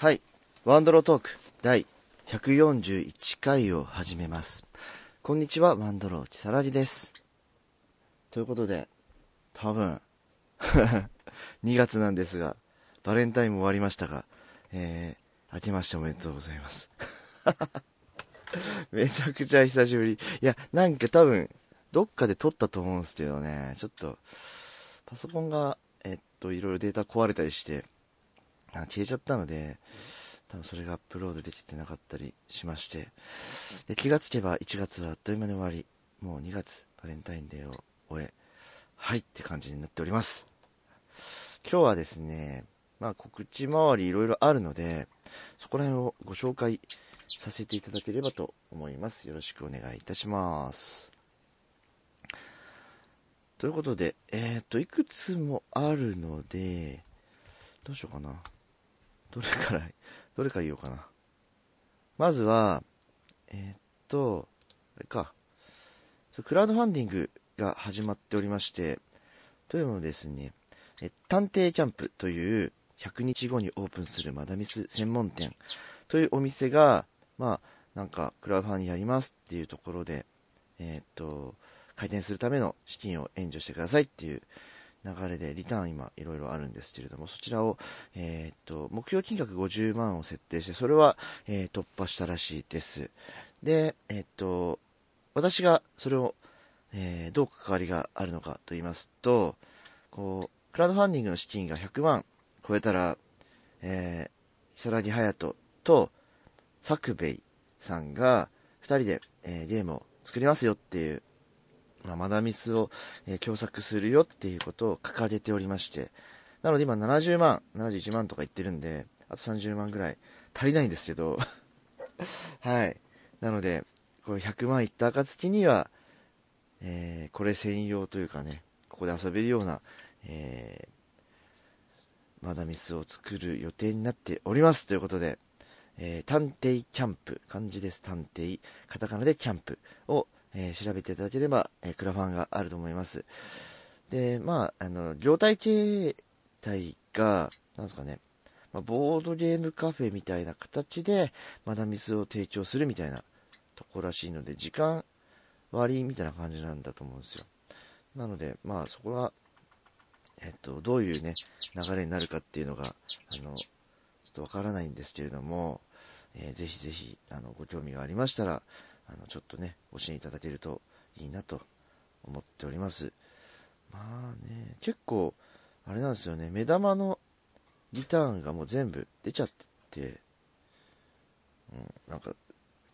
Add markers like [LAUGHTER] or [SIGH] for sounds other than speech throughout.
はい。ワンドロートーク第141回を始めます。こんにちは、ワンドローチサラリです。ということで、多分、[LAUGHS] 2月なんですが、バレンタインも終わりましたが、えー、明けましておめでとうございます。[LAUGHS] めちゃくちゃ久しぶり。いや、なんか多分、どっかで撮ったと思うんですけどね、ちょっと、パソコンが、えっと、いろいろデータ壊れたりして、あ消えちゃったので、多分それがアップロードできてなかったりしまして、で気がつけば1月はあっという間に終わり、もう2月、バレンタインデーを終え、はいって感じになっております。今日はですね、まあ告知周りいろいろあるので、そこら辺をご紹介させていただければと思います。よろしくお願いいたします。ということで、えっ、と、いくつもあるので、どうしようかな。どれから、[LAUGHS] どれから言おうかな。まずは、えーっと、あれか。クラウドファンディングが始まっておりまして、というのもですね、え探偵キャンプという100日後にオープンするマダミス専門店というお店が、まあ、なんか、クラウドファンディングやりますっていうところで、えーっと、開店するための資金を援助してくださいっていう流れで、リターン今いろいろあるんですけれども、そちらを、えーっと、目標金額50万を設定して、それは、えー突破したらしいです。で、えーっと、私がそれを、えどう関わりがあるのかと言いますと、こう、クラウドファンディングの資金が100万超えたら、えー、如月隼人と作兵衛さんが2人で、えゲームを作りますよっていう、まあ、マダミスを、えー共作するよっていうことを掲げておりまして、なので今70万、71万とか言ってるんで、あと30万ぐらい足りないんですけど、[LAUGHS] はい。なので、これ100万いった暁には、えーこれ専用というかね、ここで遊べるような、えーマダミスを作る予定になっております。ということで、えー探偵キャンプ、漢字です、探偵、カタカナでキャンプを、えー調べていただければ、えークラファンがあると思います。で、まあ、あの、業態形態が、なんですかね、まあ、ボードゲームカフェみたいな形で、マダミスを提供するみたいなとこらしいので、時間割みたいな感じなんだと思うんですよ。なので、まあ、そこは、えっと、どういうね、流れになるかっていうのが、あの、ちょっとわからないんですけれども、えーぜひぜひ、あの、ご興味がありましたら、あの、ちょっとね、ご支援いただけるといいなと思っております。まあね、結構、あれなんですよね、目玉のリターンがもう全部出ちゃってて、うん、なんか、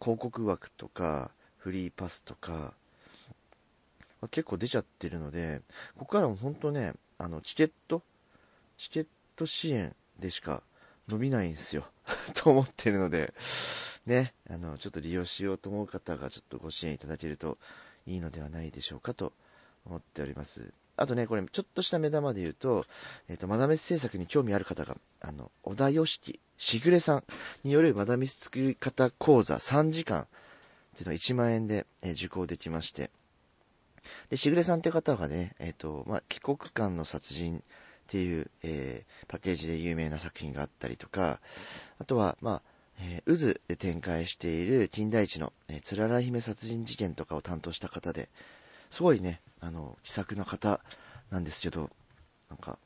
広告枠とか、フリーパスとか、ま結構出ちゃってるので、ここからも本当ね、あの、チケット、チケット支援でしか伸びないんですよ。[LAUGHS] と思ってるので、ね、あの、ちょっと利用しようと思う方がちょっとご支援いただけるといいのではないでしょうかと思っております。あとね、これ、ちょっとした目玉で言うと、えっ、と、マダミス制作に興味ある方が、あの、小田よしき、しぐれさんによるマダミス作り方講座3時間っていうのが1万円で、えー受講できまして、で、しぐれさんっていう方がね、えっ、と、まあ、帰国間の殺人っていう、えーパッケージで有名な作品があったりとか、あとは、まあ、えー渦で展開している金田一の、えー、つらら姫殺人事件とかを担当した方で、すごいね、あの、気さくな方なんですけど、なんか、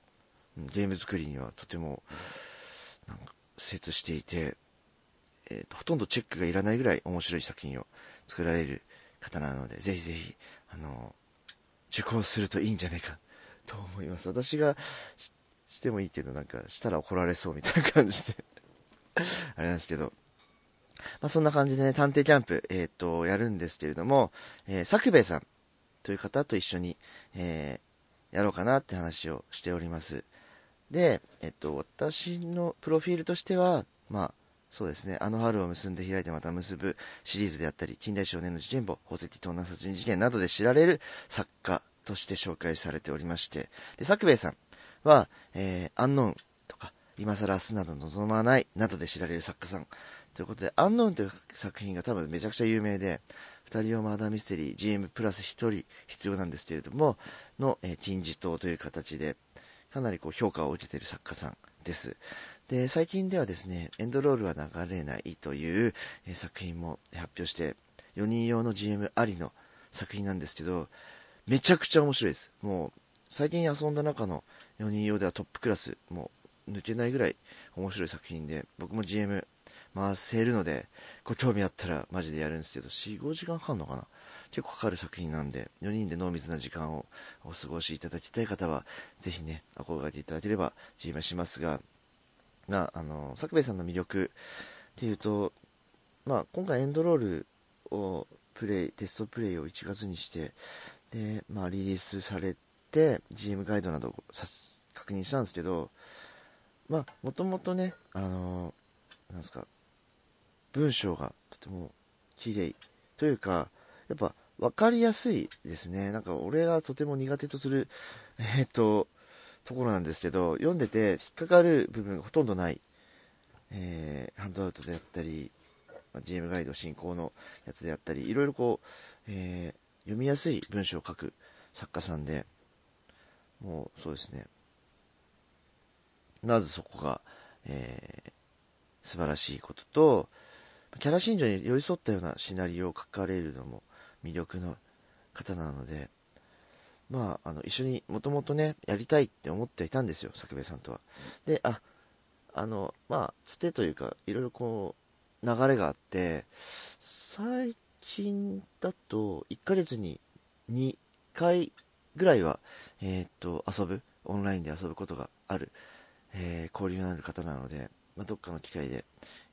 ゲーム作りにはとても、なんか、精していて、えーとほとんどチェックがいらないぐらい面白い作品を作られる方なので、ぜひぜひ、あの、受講するといいんじゃないか [LAUGHS] と思います。私がしてもいいけど、なんか、したら怒られそうみたいな感じで、[LAUGHS] あれなんですけど、まあ、そんな感じでね、探偵キャンプ、えっ、と、やるんですけれども、えー、作兵衛さんという方と一緒に、えーやろうかなって話をしております。で、えっと、私のプロフィールとしては、まあ、そうですね、あの春を結んで開いてまた結ぶシリーズであったり、近代少年の事件簿、宝石盗難殺人事件などで知られる作家として紹介されておりまして、で、作兵衛さんは、えー、アンノン、今更明日など望まないなどで知られる作家さん。ということで、アンノーンという作品が多分めちゃくちゃ有名で、二人用マーダーミステリー、GM プラス一人必要なんですけれども、の、えー金字塔という形で、かなりこう評価を受けている作家さんです。で、最近ではですね、エンドロールは流れないという、えー作品も発表して、4人用の GM ありの作品なんですけど、めちゃくちゃ面白いです。もう、最近遊んだ中の4人用ではトップクラス、も抜けないぐらい面白い作品で、僕も GM 回せるので、ご興味あったらマジでやるんですけど、4、5時間かかるのかな？結構かかる作品なんで、4人で濃密な時間をお過ごしいただきたい方は、ぜひね、憧れていただければ GM しますが、まあ、の、作兵衛さんの魅力っていうと、まあ、今回エンドロールをプレイ、テストプレイを1月にして、で、まあ、リリースされて、GM ガイドなど確認したんですけど、まあ、もともとね、あの、なんすか、文章がとても綺麗というか、やっぱ分かりやすいですね。なんか俺がとても苦手とする、[LAUGHS] えっ、と、ところなんですけど、読んでて引っかかる部分がほとんどない、えーハンドアウトであったり、まあ GM ガイド進行のやつであったり、いろいろこう、えー読みやすい文章を書く作家さんで、もうそうですね。まずそこが、えー素晴らしいことと、キャラ信条に寄り添ったようなシナリオを書かれるのも魅力の方なので、まあ、あの、一緒にもともとね、やりたいって思っていたんですよ、作兵衛さんとは。で、あ、あの、まあ、つてというか、いろいろこう、流れがあって、最近だと、1ヶ月に2回ぐらいは、えーっと、遊ぶ、オンラインで遊ぶことがある、えー交流のある方なので、まあ、どっかの機会で、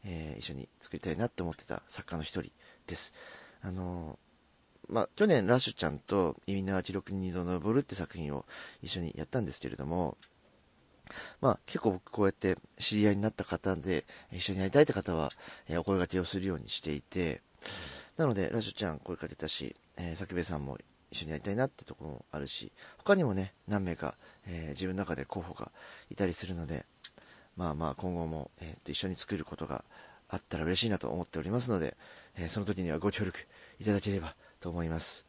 えー一緒に作りたいなって思ってた作家の一人です。あのーまあ、去年、ラッシュちゃんと、意味の記録に二度登るって作品を一緒にやったんですけれども、まあ、結構僕こうやって知り合いになった方で、一緒にやりたいって方は、えーお声掛けをするようにしていて、なので、ラッシュちゃん声かけたし、えー、作兵衛さんも一緒にやりたいなってところもあるし、他にもね、何名か、えー自分の中で候補がいたりするので、まあまあ今後も、えーと一緒に作ることがあったら嬉しいなと思っておりますので、えーその時にはご協力いただければと思います。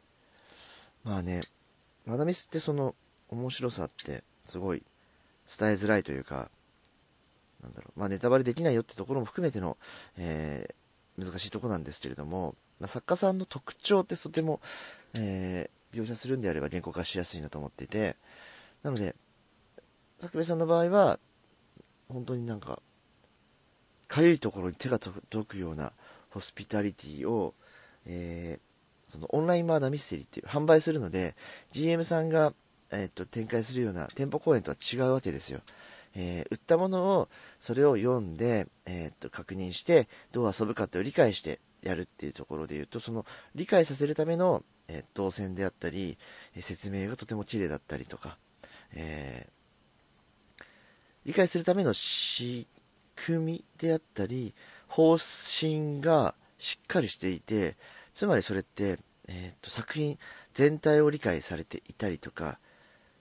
まあね、マダミスってその面白さってすごい伝えづらいというか、なんだろう、まあネタバレできないよってところも含めての、えー難しいとこなんですけれども、まあ、作家さんの特徴ってとても、えー描写するんであれば原稿化しやすいなと思っていて、なので、作兵衛さんの場合は、本当になんか、かゆいところに手が届くようなホスピタリティを、えーそのオンラインマーダーミステリーっていう販売するので、GM さんが、えーっと展開するような店舗公演とは違うわけですよ。えー売ったものを、それを読んで、えっと確認して、どう遊ぶかって理解してやるっていうところで言うと、その理解させるための、えー動線であったり、説明がとても綺麗だったりとか、えー理解するための仕組みであったり、方針がしっかりしていて、つまりそれって、えーと作品全体を理解されていたりとか、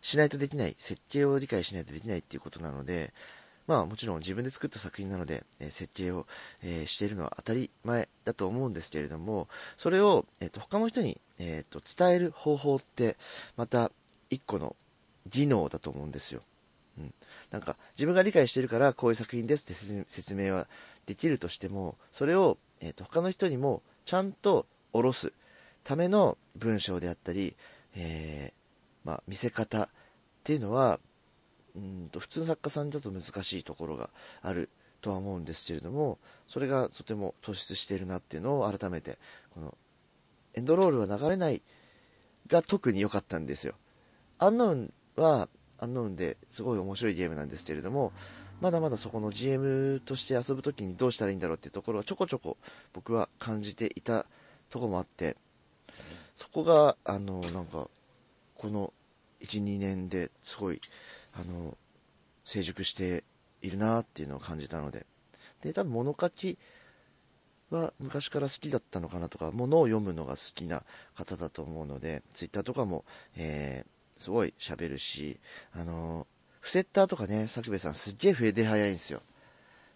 しないとできない、設計を理解しないとできないっていうことなので、まあもちろん自分で作った作品なので、えー設計を、えーしているのは当たり前だと思うんですけれども、それを、えーと他の人に、えーと伝える方法って、また一個の技能だと思うんですよ。うん、なんか自分が理解してるからこういう作品ですって説明はできるとしてもそれを、えー、と他の人にもちゃんと下ろすための文章であったり、えーまあ、見せ方っていうのはうんと普通の作家さんだと難しいところがあるとは思うんですけれどもそれがとても突出しているなっていうのを改めてこのエンドロールは流れないが特に良かったんですよ。アンノウンはアンノウンですごい面白いゲームなんですけれどもまだまだそこの GM として遊ぶときにどうしたらいいんだろうっていうところはちょこちょこ僕は感じていたとこもあってそこがあのなんかこの12年ですごいあの成熟しているなっていうのを感じたので。で多分物書きは昔から好きだったのかなとか物を読むのが好きな方だと思うのでツイッターとかも、えーすごい喋るしあのフセッターとかね作兵衛さんすっげえ筆早いんですよ。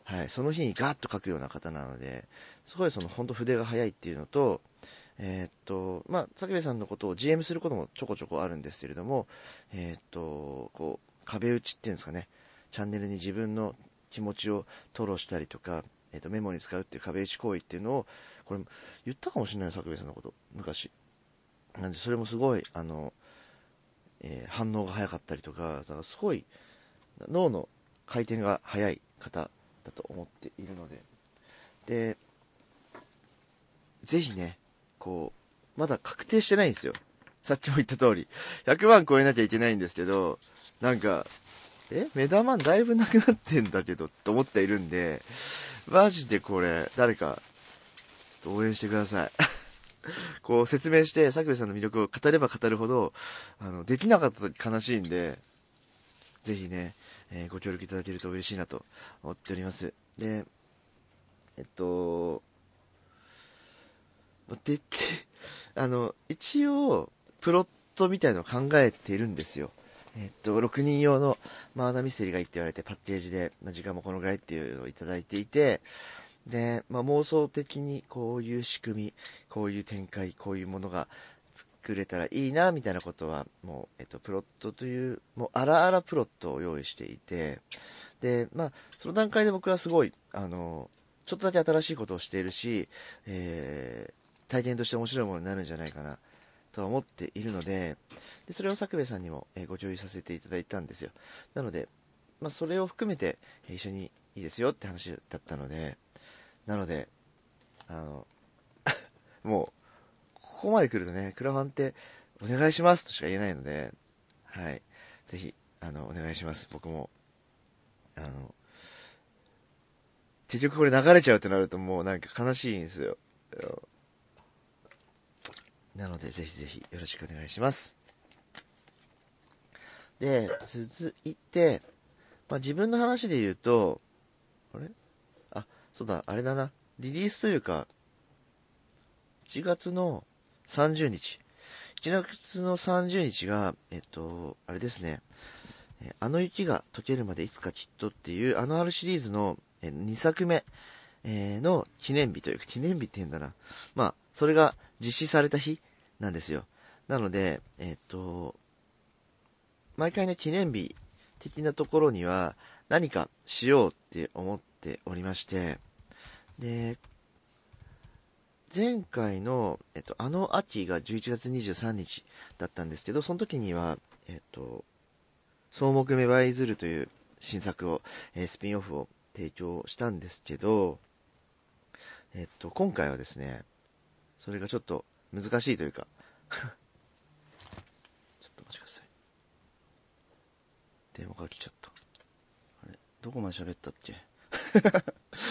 はい、その日にガーッと書くような方なのですごいその本当筆が早いっていうのとえーっとまあ作兵衛さんのことを GM することもちょこちょこあるんですけれどもえーっとこう壁打ちっていうんですかね。チャンネルに自分の気持ちを吐露したりとか、えー、とメモに使うっていう壁打ち行為っていうのをこれ言ったかもしれない作兵さんのこと。昔。なんでそれもすごいあの、えー、反応が早かったりとかだからすごい脳の回転が速い方だと思っているので。でぜひねこうまだ確定してないんですよ。さっきも言った通り。100万超えなきゃいけないんですけどなんかえ目玉だいぶなくなってんだけどと思っているんでマジでこれ誰か応援してください [LAUGHS] こう説明して、作部さんの魅力を語れば語るほど、あの、できなかった時悲しいんで、ぜひね、えー、ご協力いただけると嬉しいなと思っております。で、えっと、でき、あの、一応、プロットみたいのを考えているんですよ。えっと、6人用のマーダーミステリーがいいって言われて、パッケージで、まあ、時間もこのぐらいっていうのをいただいていて、で、まあ、妄想的にこういう仕組み、こういう展開、こういうものが作れたらいいな、みたいなことは、もう、えっと、プロットという、もう、あらあらプロットを用意していて、で、まあ、その段階で僕はすごい、あの、ちょっとだけ新しいことをしているし、えー、体験として面白いものになるんじゃないかな、とは思っているので、でそれを作部さんにも、え、ご共有させていただいたんですよ。なので、まあ、それを含めて、一緒にいいですよって話だったので、なので、あの、[LAUGHS] もう、ここまで来るとね、クラファンってお願いしますとしか言えないので、はい。ぜひ、あの、お願いします。僕も、あの、結局これ流れちゃうってなるともうなんか悲しいんですよ。なので、ぜひぜひよろしくお願いします。で、続いて、まあ、自分の話で言うと、あれ？あそうだ、あれだな。リリースというか、1月の30日。1月の30日が、えっと、あれですね。あの雪が溶けるまでいつかきっとっていう、あのあるシリーズの2作目の記念日というか、記念日って言うんだな。まあ、それが実施された日なんですよ。なので、えっと、毎回ね、記念日的なところには何かしようって思っておりまして、で、前回の、えっと、あの秋が11月23日だったんですけど、その時には、えっと、草木芽生えずるという新作を、えー、スピンオフを提供したんですけど、えっと、今回はですね、それがちょっと難しいというか。[LAUGHS] ちょっとお待ちください。電話が来ちゃった。あれどこまで喋ったっけ？[LAUGHS]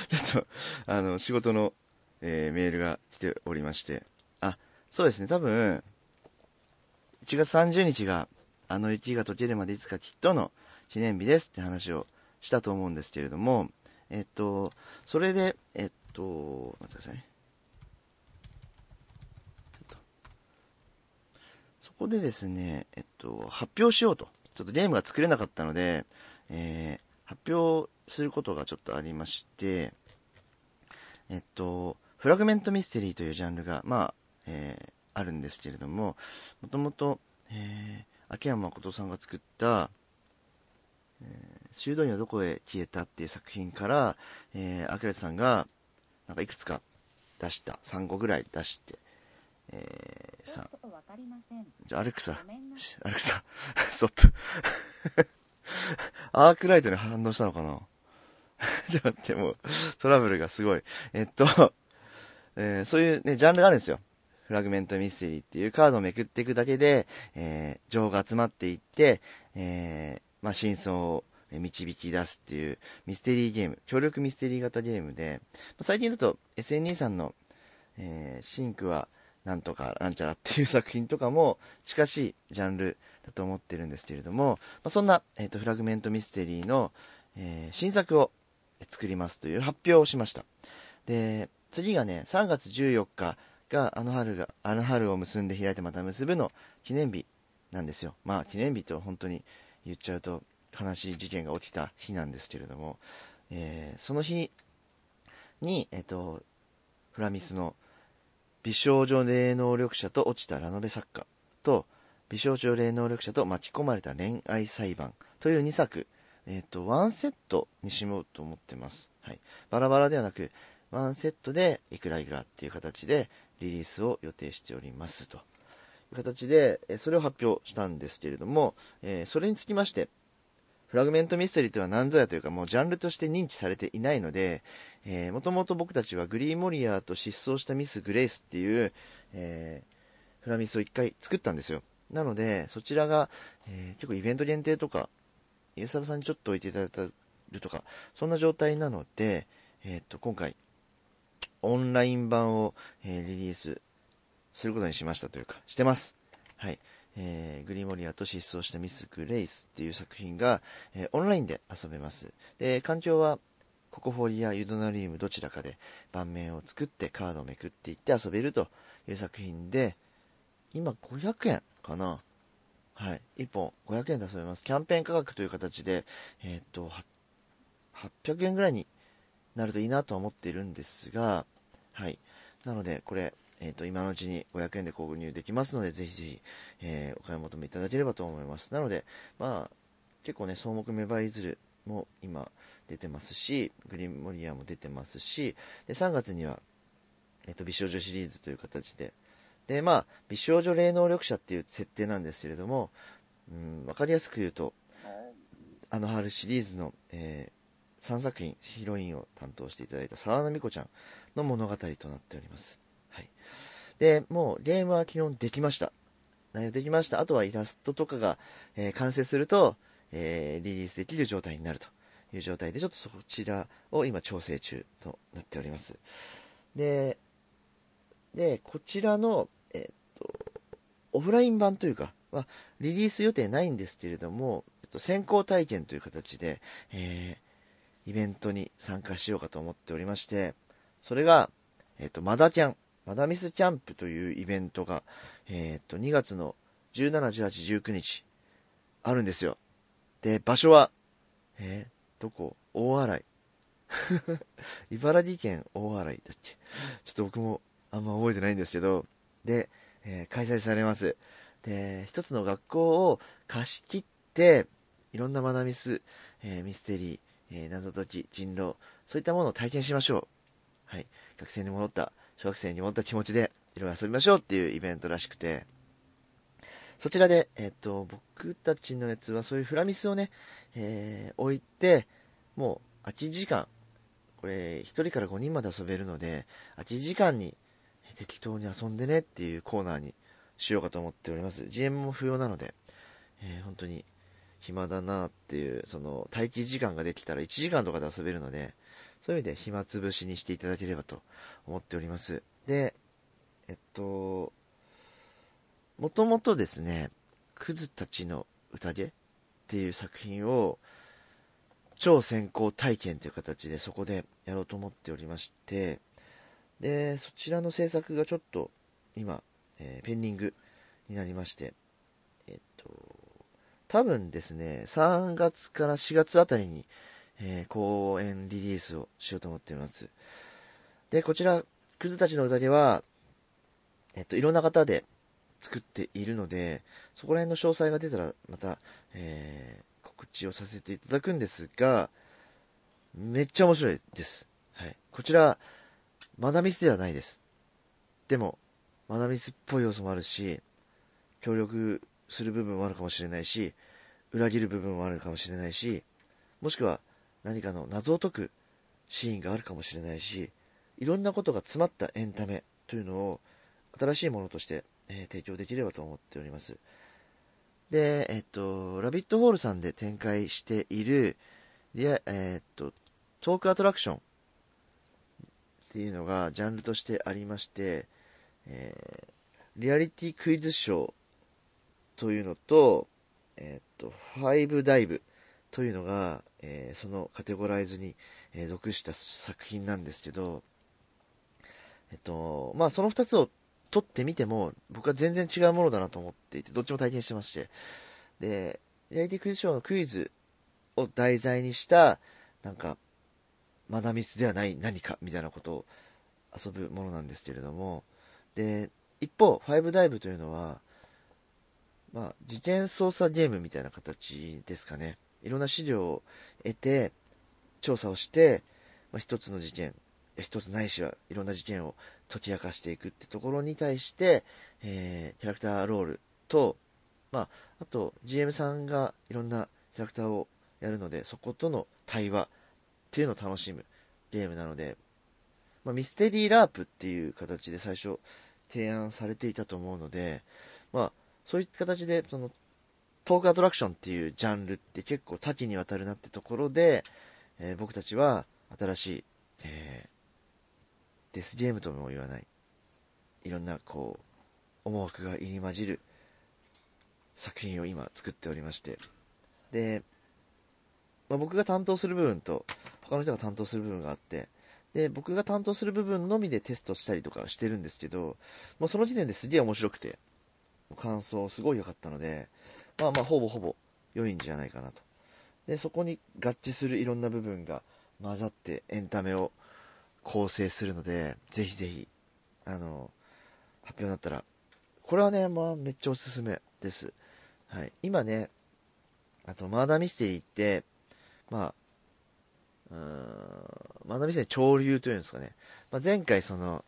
ちょっと、あの、仕事の、えー、メールが来ておりまして、あ、そうですね、多分、1月30日が、あの雪が溶けるまでいつかきっとの記念日ですって話をしたと思うんですけれども、えっと、それで、えっと、待ってくださいね。そこでですね、えっと、発表しようと。ちょっとゲームが作れなかったので、えー、発表することがちょっとありまして、えっと、フラグメントミステリーというジャンルが、まあ、えー、あるんですけれども、もともと、えー、秋山誠さんが作った、えー、修道院はどこへ消えたっていう作品から、えー、明さんが、なんかいくつか出した、3個ぐらい出して、えー、さじゃあ、アレクサ、アレクサ、[LAUGHS] ストップ。[LAUGHS] アークライトに反応したのかな？[LAUGHS] ちょっと待って、もう、トラブルがすごい。えっと、えー、そういうね、ジャンルがあるんですよ。フラグメントミステリーっていうカードをめくっていくだけで、えー、情報が集まっていって、えー、まあ、真相を導き出すっていうミステリーゲーム、協力ミステリー型ゲームで、最近だと SNE さんの、えー、シンクはなんとかなんちゃらっていう作品とかも近しいジャンルだと思ってるんですけれども、まあ、そんな、えーと、フラグメントミステリーの、えー、新作を作りますという発表をしました。で、次がね、3月14日があの春が、あの春を結んで開いてまた結ぶの記念日なんですよ。まあ記念日と本当に言っちゃうと悲しい事件が起きた日なんですけれども、えー、その日に、えっ、ー、と、フラミスの美少女霊能力者と落ちたラノベ作家と、美少女霊能力者と巻き込まれた恋愛裁判という2作えっ、と、ワンセットにしようと思ってます。はい。バラバラではなく、ワンセットでいくらいくらっていう形でリリースを予定しておりますという形で、それを発表したんですけれども、えそれにつきまして、フラグメントミステリーとは何ぞやというか、もうジャンルとして認知されていないので、えー、もともと僕たちはグリーンモリアーと失踪したミス・グレイスっていう、えー、フラミスを一回作ったんですよ。なので、そちらが、えー、結構イベント限定とか、イエスサブさんにちょっと置いていただいるとか、そんな状態なので、えっと、今回、オンライン版を、えリリースすることにしましたというか、してます。はい。えー、グリモリアと失踪したミス・グレイスっていう作品が、えー、オンラインで遊べます。で、環境はココフォリア、ユドナリウムどちらかで盤面を作ってカードをめくっていって遊べるという作品で、今500円かなはい。1本500円で遊べます。キャンペーン価格という形で、えー、っと、800円ぐらいになるといいなとは思っているんですが、はい。なので、これ、えっ、ー、と、今のうちに500円で購入できますので、ぜひぜひ、えー、お買い求めいただければと思います。なので、まあ、結構ね、草木芽生えずるも今出てますし、グリーンモリアも出てますし、で、3月には、えっ、と、美少女シリーズという形で、で、まあ、美少女霊能力者っていう設定なんですけれども、うん、わかりやすく言うと、あの春シリーズの、えー、3作品、ヒロインを担当していただいた沢田美子ちゃんの物語となっております。はい。で、もうゲームは基本できました。内容できました。あとはイラストとかが、えー、完成すると、えー、リリースできる状態になるという状態で、ちょっとそちらを今調整中となっております。で、で、こちらの、えっと、オフライン版というか、は、リリース予定ないんですけれども、えっと、先行体験という形で、えー、イベントに参加しようかと思っておりまして、それが、えっと、マダキャン、マダミスキャンプというイベントが、え、っと、2月の17、18、19日、あるんですよ。で、場所は、えー、どこ？大洗。[LAUGHS] 茨城県大洗だっけ？ちょっと僕もあんま覚えてないんですけど、で、えー、開催されます。で、一つの学校を貸し切って、いろんなマダミス、えー、ミステリー、えー、謎解き、人狼、そういったものを体験しましょう。はい。学生に戻った小学生に持った気持ちでいろいろ遊びましょうっていうイベントらしくて、そちらで、えっ、と、僕たちのやつはそういうフラミスをね、えー、置いて、もう空時間、これ1人から5人まで遊べるので、空時間に適当に遊んでねっていうコーナーにしようかと思っております。GM も不要なので、えー、本当に暇だなっていう、その待機時間ができたら1時間とかで遊べるので、そういう意味で暇つぶしにしていただければと思っております。で、えっと、もともとですね、クズたちの宴っていう作品を超先行体験という形でそこでやろうと思っておりまして、で、そちらの制作がちょっと今、えー、ペンディングになりまして、えっと、多分ですね、3月から4月あたりに、えー、公演リリースをしようと思っています。で、こちら、クズたちの歌では、えっと、いろんな方で作っているので、そこら辺の詳細が出たら、また、えー、告知をさせていただくんですが、めっちゃ面白いです。はい。こちら、マダミスではないです。でも、マダミスっぽい要素もあるし、協力する部分もあるかもしれないし、裏切る部分もあるかもしれないし、もしくは、何かの謎を解くシーンがあるかもしれないし、いろんなことが詰まったエンタメというのを新しいものとして、えー、提供できればと思っております。で、えっと、ラビットホールさんで展開している、リアえー、っと、トークアトラクションっていうのがジャンルとしてありまして、えー、リアリティクイズショーというのと、えー、っと、ファイブダイブというのが、えー、そのカテゴライズに、えー、属した作品なんですけど、えっと、まあその2つを撮ってみても、僕は全然違うものだなと思っていて、どっちも体験してまして、で、リアリティクイズショーのクイズを題材にした、なんか、マダミスではない何かみたいなことを遊ぶものなんですけれども、で、一方、ファイブダイブというのは、まあ、事件操作ゲームみたいな形ですかね。いろんな資料を得て、調査をして、まあ、一つの事件、一つないしはいろんな事件を解き明かしていくってところに対して、えー、キャラクターロールと、まあ、あと GM さんがいろんなキャラクターをやるので、そことの対話っていうのを楽しむゲームなので、まあ、ミステリーラープっていう形で最初提案されていたと思うので、まあ、そういった形で、その、トークアトラクションっていうジャンルって結構多岐にわたるなってところで、えー、僕たちは新しい、えー、デスゲームとも言わない、いろんなこう、思惑が入り混じる作品を今作っておりまして、で、まあ、僕が担当する部分と他の人が担当する部分があって、で、僕が担当する部分のみでテストしたりとかしてるんですけど、もうその時点ですげえ面白くて、感想すごい良かったので、まあまあほぼほぼ良いんじゃないかなと。で、そこに合致するいろんな部分が混ざってエンタメを構成するので、ぜひぜひ、あの、発表になったら、これはね、まあめっちゃおすすめです。はい。今ね、あとマーダーミステリーって、まあ、うーん、マーダーミスの潮流というんですかね。まあ、前回その、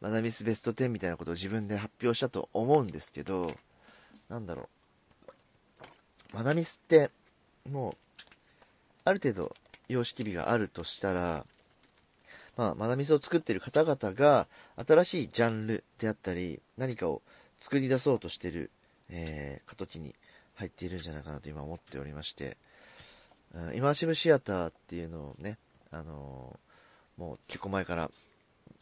マーダーミスベスト10みたいなことを自分で発表したと思うんですけど、なんだろう。マダミスって、もう、ある程度、様式美があるとしたら、まあ、マダミスを作っている方々が、新しいジャンルであったり、何かを作り出そうとしている、えー、過渡期に入っているんじゃないかなと今思っておりまして、うんイマーシブシアターっていうのをね、あのー、もう結構前から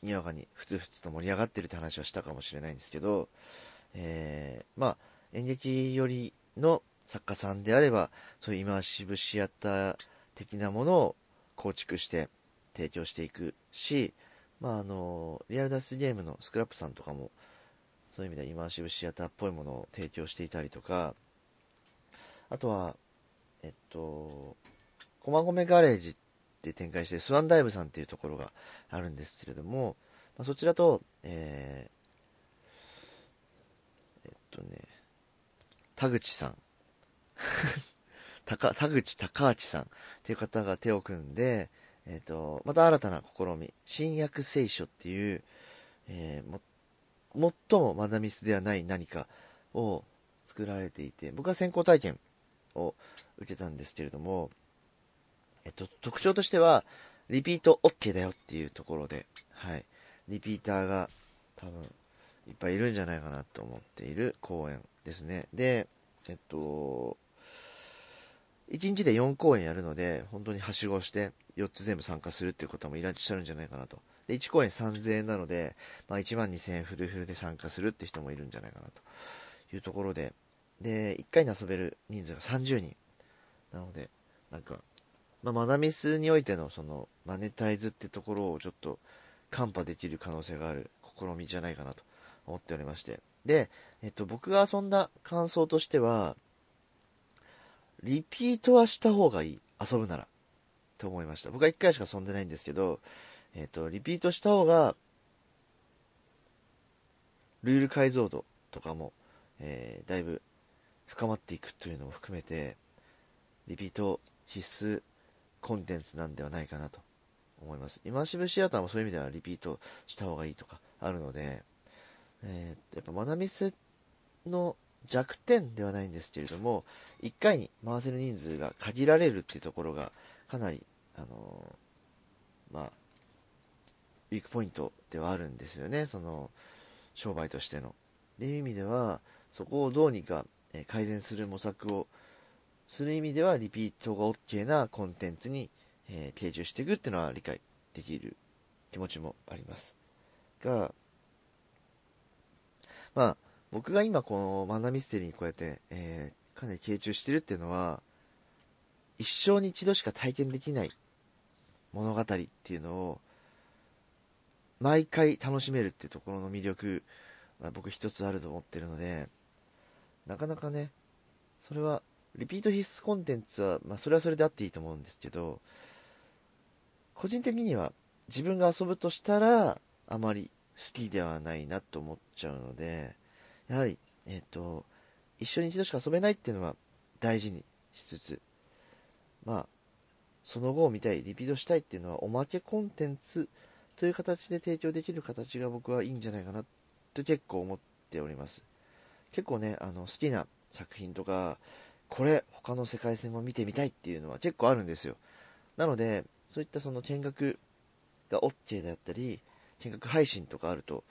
にわかにふつふつと盛り上がってるって話はしたかもしれないんですけど、えー、まあ、演劇寄りの作家さんであれば、そういうイマーシブシアター的なものを構築して提供していくし、まあ、あの、リアルダスゲームのスクラップさんとかも、そういう意味ではイマーシブシアターっぽいものを提供していたりとか、あとは、えっと、駒込ガレージって展開してるスワンダイブさんっていうところがあるんですけれども、まあ、そちらと、えー、えっとね、田口さん。[LAUGHS] 田口高八さんっていう方が手を組んで、えっ、と、また新たな試み、新約聖書っていう、えー、も、最もマダミスではない何かを作られていて、僕は先行体験を受けたんですけれども、えっと、特徴としては、リピート OK だよっていうところで、はい。リピーターが多分いっぱいいるんじゃないかなと思っている公演ですね。で、えっと、1日で4公演やるので、本当にはしごして4つ全部参加するっていうこともいらっしゃるんじゃないかなと。で、1公演3000円なので、まあ、1万2000円フルフルで参加するって人もいるんじゃないかなというところで、で、1回に遊べる人数が30人。なので、なんか、まあ、マダミスにおいてのそのマネタイズってところをちょっとカンパできる可能性がある試みじゃないかなと思っておりまして。で、えっと、僕が遊んだ感想としては、リピートはした方がいい。遊ぶなら。と思いました。僕は1回しか遊んでないんですけど、えっと、リピートした方が、ルール解像度とかも、えー、だいぶ深まっていくというのも含めて、リピート必須コンテンツなんではないかなと思います。イマーシブシアターもそういう意味ではリピートした方がいいとかあるので、えー、やっぱマナミスの弱点ではないんですけれども、1回に回せる人数が限られるっていうところがかなり、あの、まあ、ウィークポイントではあるんですよね、その商売としての。っていう意味では、そこをどうにか改善する模索をする意味ではリピートが OK なコンテンツに、えー、提示していくっていうのは理解できる気持ちもありますがまあ僕が今このマナミステリーにこうやって、えー、かなり傾注してるっていうのは一生に一度しか体験できない物語っていうのを毎回楽しめるっていうところの魅力は僕一つあると思ってるのでなかなかねそれはリピート必須コンテンツは、まあ、それはそれであっていいと思うんですけど、個人的には自分が遊ぶとしたら、あまり好きではないなと思っちゃうので、やはり、えっ、ー、と、一緒に一度しか遊べないっていうのは大事にしつつ、まあその後を見たいリピートしたいっていうのはおまけコンテンツという形で提供できる形が僕はいいんじゃないかなと結構思っております。結構ねあの好きな作品とかこれ他の世界線も見てみたいっていうのは結構あるんですよ。なのでそういったその見学が OK であったり見学配信とかあると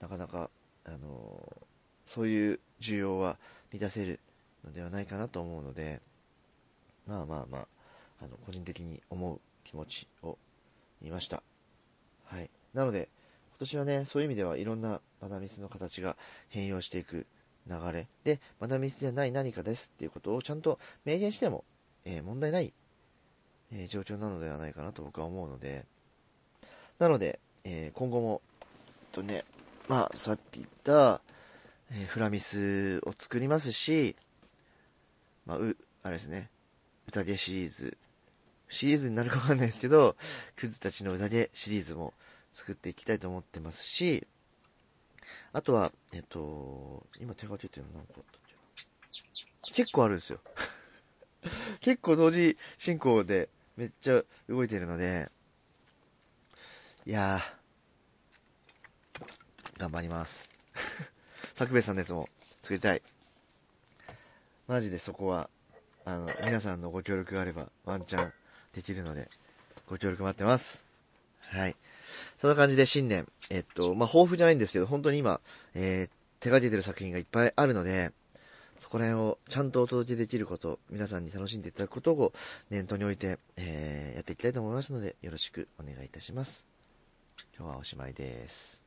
なかなか、あのー、そういう需要は満たせるのではないかなと思うのでまあまあまあ。あの個人的に思う気持ちを言いました。はい。なので今年はねそういう意味ではいろんなマダミスの形が変容していく流れ。でマダミスではない何かですっていうことをちゃんと明言しても、えー、問題ない、えー、状況なのではないかなと僕は思うので。なので、えー、今後もえっとねまあさっき言った、えフラミスを作りますしまあ、うあれですね宴シリーズシリーズになるかわかんないですけど、クズたちの宴シリーズも作っていきたいと思ってますし、あとは、えっと、今手がけてるの何個あったっけ結構あるんですよ。[LAUGHS] 結構同時進行でめっちゃ動いてるので、いやー、頑張ります。[LAUGHS] 作兵衛さんのやつも作りたい。マジでそこは、あの、皆さんのご協力があれば、ワンチャンできるので、ご協力待ってます。はい。そんな感じで新年、えっと、まあ、抱負じゃないんですけど、本当に今、えー、手が出てる作品がいっぱいあるので、そこら辺をちゃんとお届けできること、皆さんに楽しんでいただくことを念頭に置いて、えー、やっていきたいと思いますので、よろしくお願いいたします。今日はおしまいです。